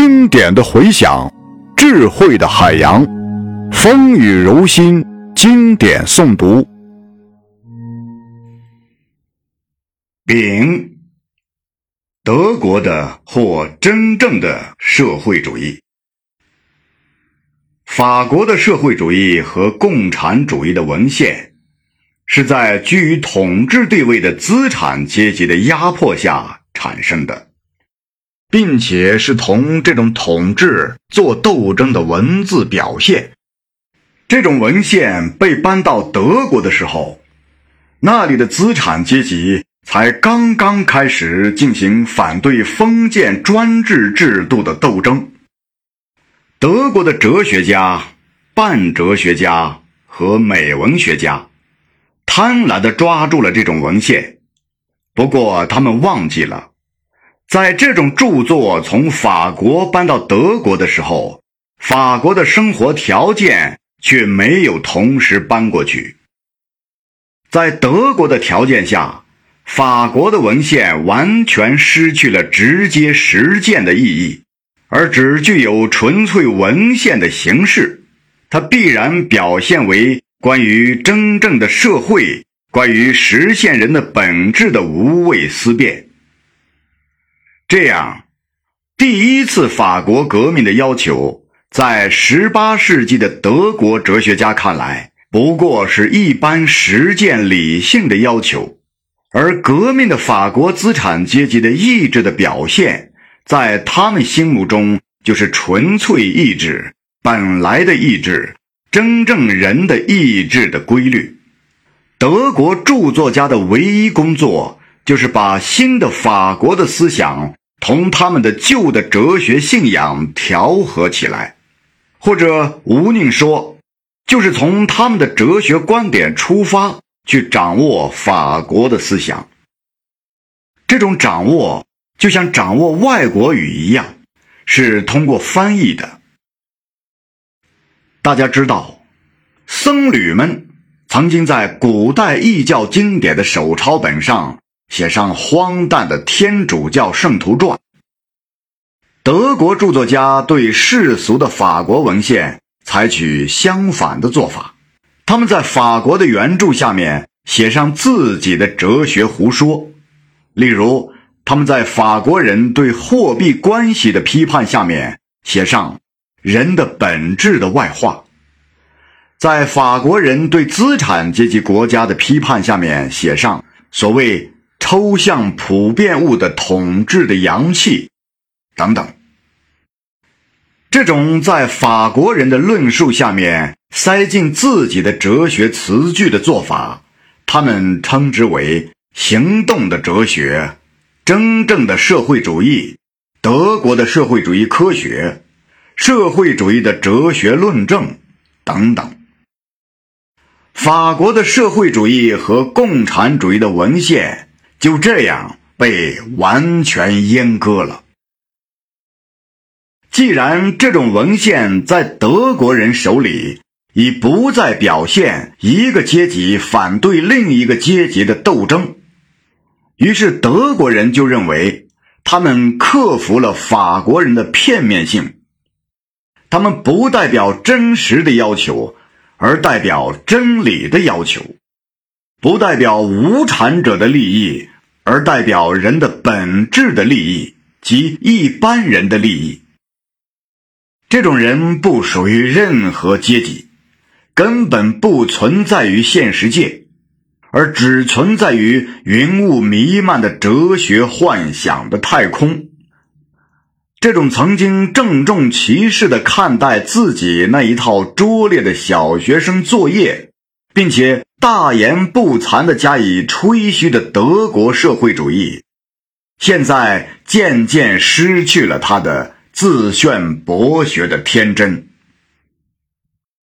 经典的回响，智慧的海洋，风雨柔心，经典诵读。丙，德国的或真正的社会主义，法国的社会主义和共产主义的文献，是在居于统治地位的资产阶级的压迫下产生的。并且是同这种统治做斗争的文字表现。这种文献被搬到德国的时候，那里的资产阶级才刚刚开始进行反对封建专制制度的斗争。德国的哲学家、半哲学家和美文学家贪婪地抓住了这种文献，不过他们忘记了。在这种著作从法国搬到德国的时候，法国的生活条件却没有同时搬过去。在德国的条件下，法国的文献完全失去了直接实践的意义，而只具有纯粹文献的形式。它必然表现为关于真正的社会、关于实现人的本质的无谓思辨。这样，第一次法国革命的要求，在十八世纪的德国哲学家看来，不过是一般实践理性的要求；而革命的法国资产阶级的意志的表现，在他们心目中就是纯粹意志、本来的意志、真正人的意志的规律。德国著作家的唯一工作，就是把新的法国的思想。同他们的旧的哲学信仰调和起来，或者吴宁说，就是从他们的哲学观点出发去掌握法国的思想。这种掌握就像掌握外国语一样，是通过翻译的。大家知道，僧侣们曾经在古代异教经典的手抄本上。写上荒诞的天主教圣徒传。德国著作家对世俗的法国文献采取相反的做法，他们在法国的原著下面写上自己的哲学胡说。例如，他们在法国人对货币关系的批判下面写上人的本质的外化；在法国人对资产阶级国家的批判下面写上所谓。抽象普遍物的统治的阳气，等等，这种在法国人的论述下面塞进自己的哲学词句的做法，他们称之为行动的哲学、真正的社会主义、德国的社会主义科学、社会主义的哲学论证等等。法国的社会主义和共产主义的文献。就这样被完全阉割了。既然这种文献在德国人手里已不再表现一个阶级反对另一个阶级的斗争，于是德国人就认为他们克服了法国人的片面性，他们不代表真实的要求，而代表真理的要求。不代表无产者的利益，而代表人的本质的利益及一般人的利益。这种人不属于任何阶级，根本不存在于现实界，而只存在于云雾弥漫的哲学幻想的太空。这种曾经郑重其事地看待自己那一套拙劣的小学生作业，并且。大言不惭地加以吹嘘的德国社会主义，现在渐渐失去了他的自炫博学的天真。